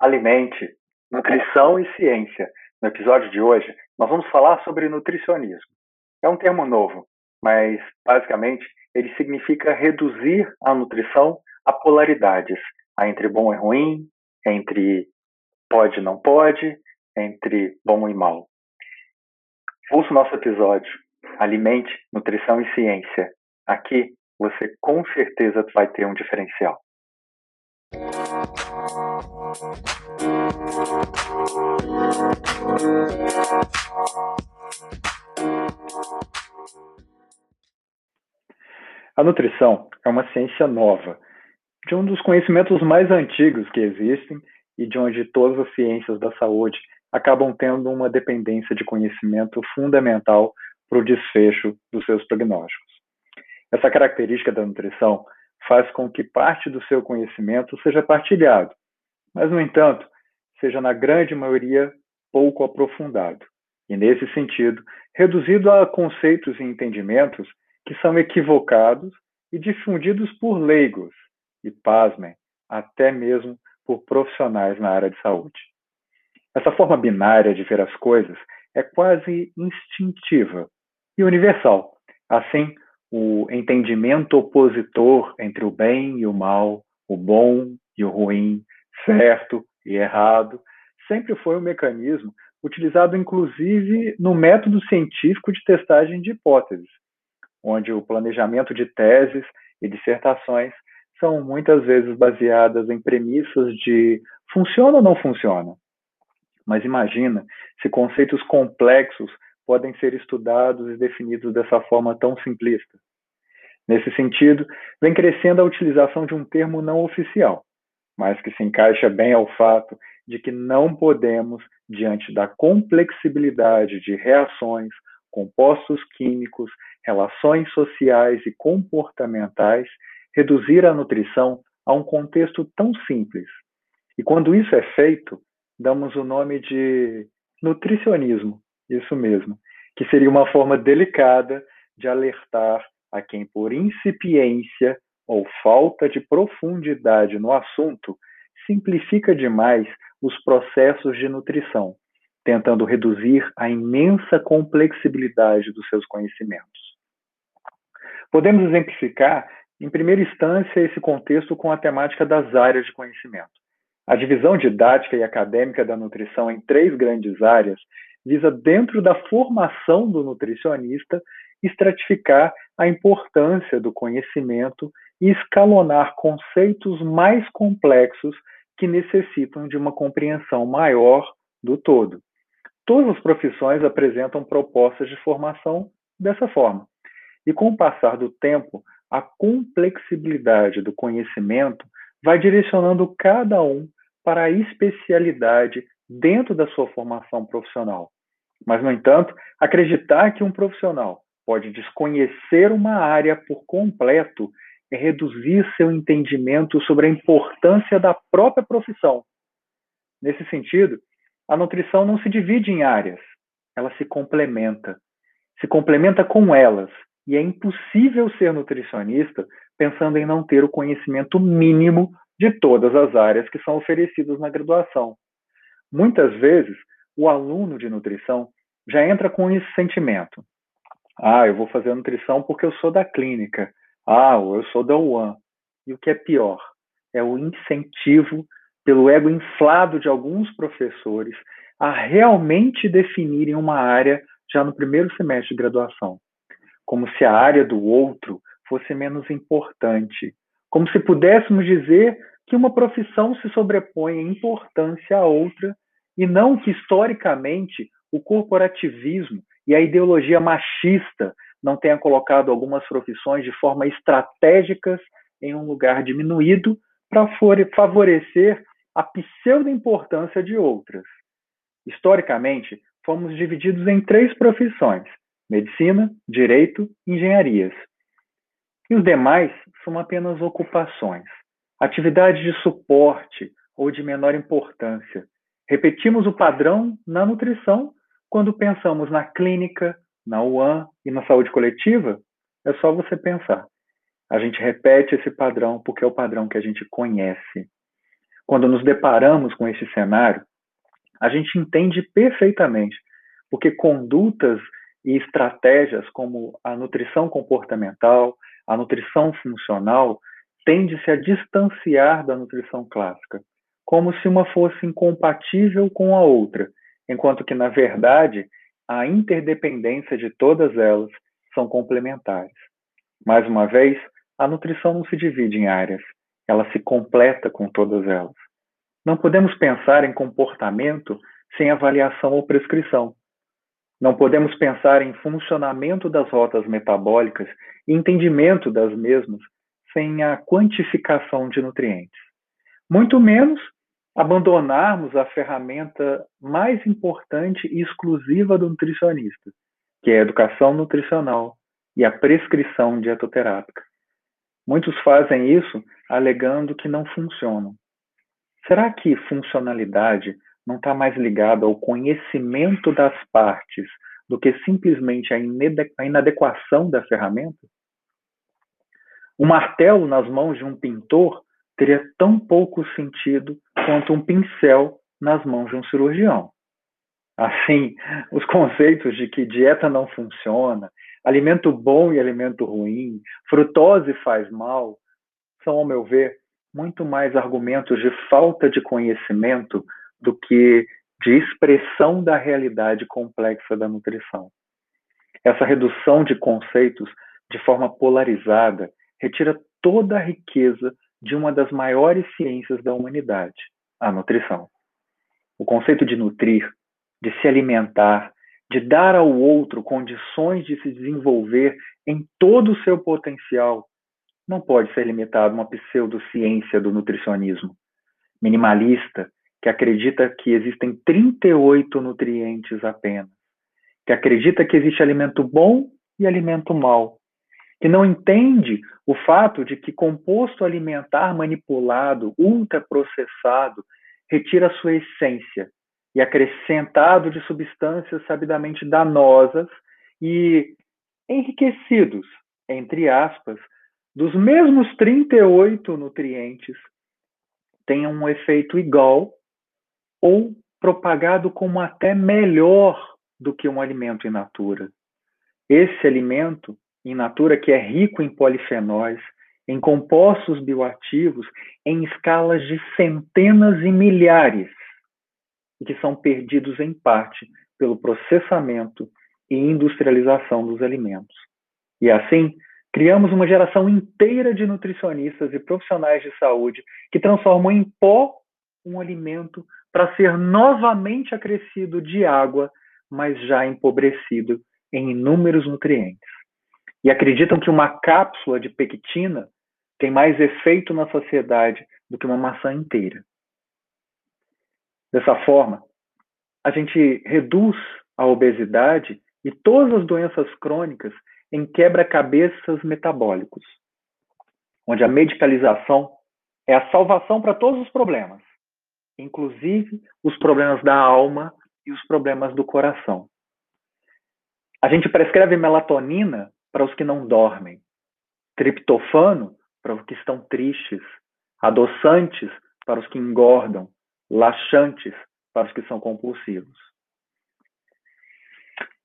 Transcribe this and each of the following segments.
Alimente, Nutrição e Ciência. No episódio de hoje, nós vamos falar sobre nutricionismo. É um termo novo, mas basicamente ele significa reduzir a nutrição a polaridades, a entre bom e ruim, entre pode e não pode, entre bom e mal. Ouça o nosso episódio. Alimente, Nutrição e Ciência. Aqui você com certeza vai ter um diferencial. A nutrição é uma ciência nova, de um dos conhecimentos mais antigos que existem e de onde todas as ciências da saúde acabam tendo uma dependência de conhecimento fundamental para o desfecho dos seus prognósticos. Essa característica da nutrição faz com que parte do seu conhecimento seja partilhado, mas, no entanto, seja na grande maioria pouco aprofundado, e, nesse sentido, reduzido a conceitos e entendimentos que são equivocados e difundidos por leigos, e, pasmem, até mesmo por profissionais na área de saúde. Essa forma binária de ver as coisas é quase instintiva e universal. Assim, o entendimento opositor entre o bem e o mal, o bom e o ruim, certo e errado, sempre foi um mecanismo utilizado inclusive no método científico de testagem de hipóteses, onde o planejamento de teses e dissertações são muitas vezes baseadas em premissas de funciona ou não funciona. Mas imagina se conceitos complexos podem ser estudados e definidos dessa forma tão simplista. Nesse sentido, vem crescendo a utilização de um termo não oficial, mas que se encaixa bem ao fato de que não podemos, diante da complexibilidade de reações, compostos químicos, relações sociais e comportamentais, reduzir a nutrição a um contexto tão simples. E quando isso é feito, damos o nome de nutricionismo, isso mesmo, que seria uma forma delicada de alertar a quem, por incipiência ou falta de profundidade no assunto, simplifica demais os processos de nutrição, tentando reduzir a imensa complexibilidade dos seus conhecimentos. Podemos exemplificar, em primeira instância, esse contexto com a temática das áreas de conhecimento. A divisão didática e acadêmica da nutrição em três grandes áreas visa, dentro da formação do nutricionista, estratificar a importância do conhecimento e escalonar conceitos mais complexos que necessitam de uma compreensão maior do todo. Todas as profissões apresentam propostas de formação dessa forma. E com o passar do tempo, a complexibilidade do conhecimento vai direcionando cada um para a especialidade dentro da sua formação profissional. Mas, no entanto, acreditar que um profissional pode desconhecer uma área por completo é reduzir seu entendimento sobre a importância da própria profissão. Nesse sentido, a nutrição não se divide em áreas, ela se complementa. Se complementa com elas, e é impossível ser nutricionista pensando em não ter o conhecimento mínimo de todas as áreas que são oferecidas na graduação. Muitas vezes, o aluno de nutrição já entra com esse sentimento. Ah, eu vou fazer nutrição porque eu sou da clínica. Ah, eu sou da UAN. E o que é pior, é o incentivo pelo ego inflado de alguns professores a realmente definirem uma área já no primeiro semestre de graduação, como se a área do outro fosse menos importante, como se pudéssemos dizer que uma profissão se sobrepõe em importância à outra e não que historicamente o corporativismo e a ideologia machista não tenha colocado algumas profissões de forma estratégicas em um lugar diminuído para favorecer a pseudo-importância de outras. Historicamente, fomos divididos em três profissões: medicina, direito e engenharias. E os demais são apenas ocupações, atividades de suporte ou de menor importância. Repetimos o padrão na nutrição quando pensamos na clínica, na UAN e na saúde coletiva, é só você pensar. A gente repete esse padrão porque é o padrão que a gente conhece. quando nos deparamos com esse cenário, a gente entende perfeitamente porque condutas e estratégias como a nutrição comportamental, a nutrição funcional, tende-se a distanciar da nutrição clássica, como se uma fosse incompatível com a outra, enquanto que, na verdade, a interdependência de todas elas são complementares. Mais uma vez, a nutrição não se divide em áreas, ela se completa com todas elas. Não podemos pensar em comportamento sem avaliação ou prescrição. Não podemos pensar em funcionamento das rotas metabólicas e entendimento das mesmas sem a quantificação de nutrientes. Muito menos abandonarmos a ferramenta mais importante e exclusiva do nutricionista, que é a educação nutricional e a prescrição dietoterápica. Muitos fazem isso alegando que não funcionam. Será que funcionalidade não está mais ligado ao conhecimento das partes do que simplesmente a inadequação da ferramenta? Um martelo nas mãos de um pintor teria tão pouco sentido quanto um pincel nas mãos de um cirurgião. Assim, os conceitos de que dieta não funciona, alimento bom e alimento ruim, frutose faz mal, são, ao meu ver, muito mais argumentos de falta de conhecimento do que de expressão da realidade complexa da nutrição. Essa redução de conceitos de forma polarizada retira toda a riqueza de uma das maiores ciências da humanidade, a nutrição. O conceito de nutrir, de se alimentar, de dar ao outro condições de se desenvolver em todo o seu potencial, não pode ser limitado a uma pseudociência do nutricionismo minimalista que acredita que existem 38 nutrientes apenas, que acredita que existe alimento bom e alimento mau, que não entende o fato de que composto alimentar manipulado, ultraprocessado, retira sua essência e acrescentado de substâncias sabidamente danosas e enriquecidos, entre aspas, dos mesmos 38 nutrientes, tenham um efeito igual ou propagado como até melhor do que um alimento in natura. Esse alimento in natura que é rico em polifenóis, em compostos bioativos em escalas de centenas e milhares, e que são perdidos em parte pelo processamento e industrialização dos alimentos. E assim, criamos uma geração inteira de nutricionistas e profissionais de saúde que transformam em pó um alimento para ser novamente acrescido de água, mas já empobrecido em inúmeros nutrientes. E acreditam que uma cápsula de pectina tem mais efeito na sociedade do que uma maçã inteira. Dessa forma, a gente reduz a obesidade e todas as doenças crônicas em quebra-cabeças metabólicos, onde a medicalização é a salvação para todos os problemas, inclusive os problemas da alma e os problemas do coração. A gente prescreve melatonina para os que não dormem, triptofano para os que estão tristes, adoçantes para os que engordam, laxantes para os que são compulsivos.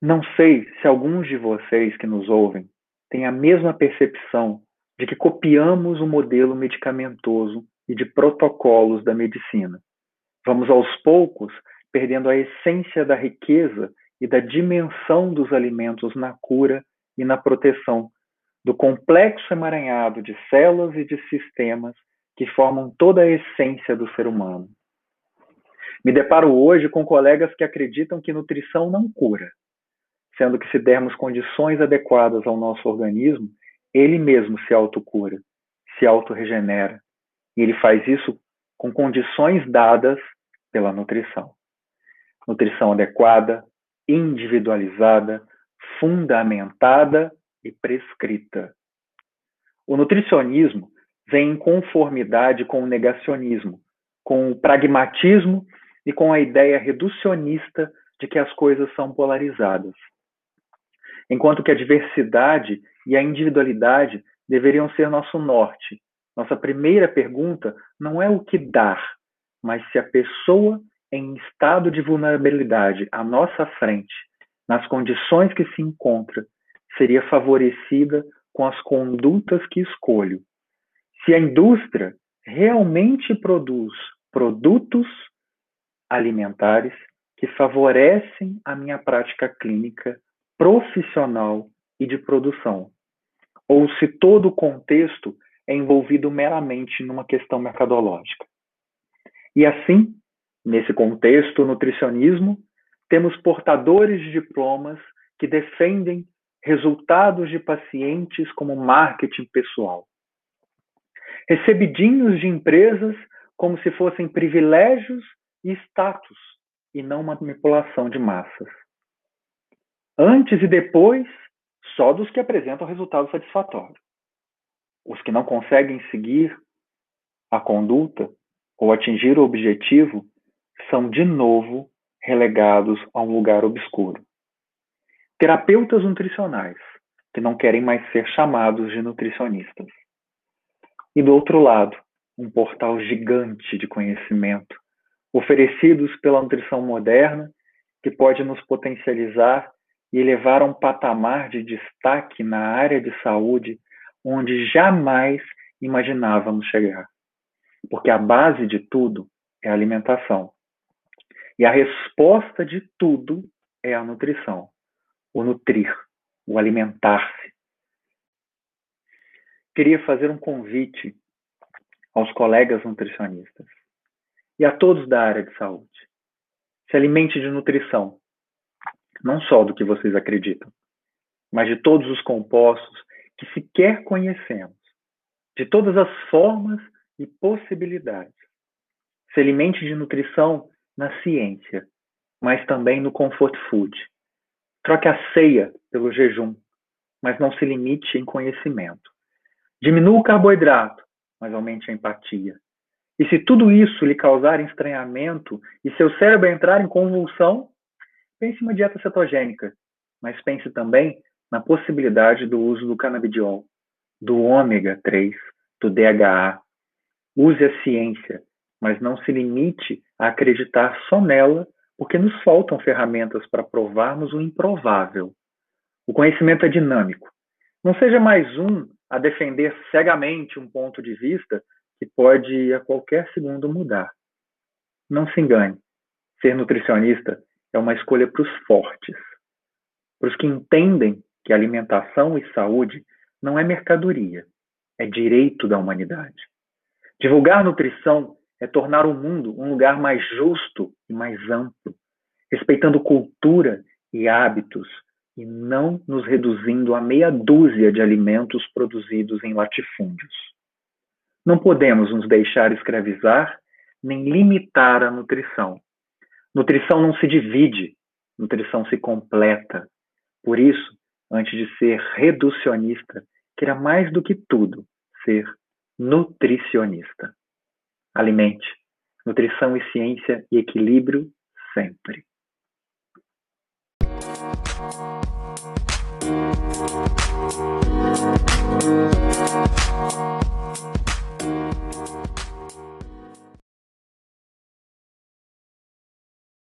Não sei se alguns de vocês que nos ouvem têm a mesma percepção de que copiamos o modelo medicamentoso e de protocolos da medicina. Vamos aos poucos perdendo a essência da riqueza e da dimensão dos alimentos na cura e na proteção do complexo emaranhado de células e de sistemas que formam toda a essência do ser humano. Me deparo hoje com colegas que acreditam que nutrição não cura, sendo que se dermos condições adequadas ao nosso organismo, ele mesmo se autocura, se autorregenera. E ele faz isso com condições dadas pela nutrição. Nutrição adequada, individualizada, fundamentada e prescrita. O nutricionismo vem em conformidade com o negacionismo, com o pragmatismo e com a ideia reducionista de que as coisas são polarizadas. Enquanto que a diversidade e a individualidade deveriam ser nosso norte. Nossa primeira pergunta não é o que dar, mas se a pessoa em estado de vulnerabilidade à nossa frente, nas condições que se encontra, seria favorecida com as condutas que escolho. Se a indústria realmente produz produtos alimentares que favorecem a minha prática clínica profissional e de produção, ou se todo o contexto é envolvido meramente numa questão mercadológica. E assim, nesse contexto nutricionismo, temos portadores de diplomas que defendem resultados de pacientes como marketing pessoal. Recebidinhos de empresas como se fossem privilégios e status, e não manipulação de massas. Antes e depois, só dos que apresentam resultado satisfatório. Os que não conseguem seguir a conduta ou atingir o objetivo são de novo relegados a um lugar obscuro. Terapeutas nutricionais, que não querem mais ser chamados de nutricionistas. E do outro lado, um portal gigante de conhecimento, oferecidos pela nutrição moderna, que pode nos potencializar e elevar a um patamar de destaque na área de saúde onde jamais imaginávamos chegar. Porque a base de tudo é a alimentação. E a resposta de tudo é a nutrição, o nutrir, o alimentar-se. Queria fazer um convite aos colegas nutricionistas e a todos da área de saúde. Se alimente de nutrição, não só do que vocês acreditam, mas de todos os compostos que sequer conhecemos, de todas as formas e possibilidades. Se alimente de nutrição na ciência, mas também no comfort food. Troque a ceia pelo jejum, mas não se limite em conhecimento. Diminua o carboidrato, mas aumente a empatia. E se tudo isso lhe causar estranhamento e seu cérebro entrar em convulsão, pense em uma dieta cetogênica, mas pense também na possibilidade do uso do canabidiol, do ômega 3, do DHA. Use a ciência, mas não se limite a acreditar só nela, porque nos faltam ferramentas para provarmos o improvável. O conhecimento é dinâmico. Não seja mais um a defender cegamente um ponto de vista que pode a qualquer segundo mudar. Não se engane. Ser nutricionista é uma escolha para os fortes, para os que entendem que alimentação e saúde não é mercadoria, é direito da humanidade. Divulgar nutrição é tornar o mundo um lugar mais justo e mais amplo, respeitando cultura e hábitos e não nos reduzindo a meia dúzia de alimentos produzidos em latifúndios. Não podemos nos deixar escravizar nem limitar a nutrição. Nutrição não se divide, nutrição se completa. Por isso, antes de ser reducionista, queira mais do que tudo ser nutricionista. Alimente. Nutrição e ciência e equilíbrio sempre. Música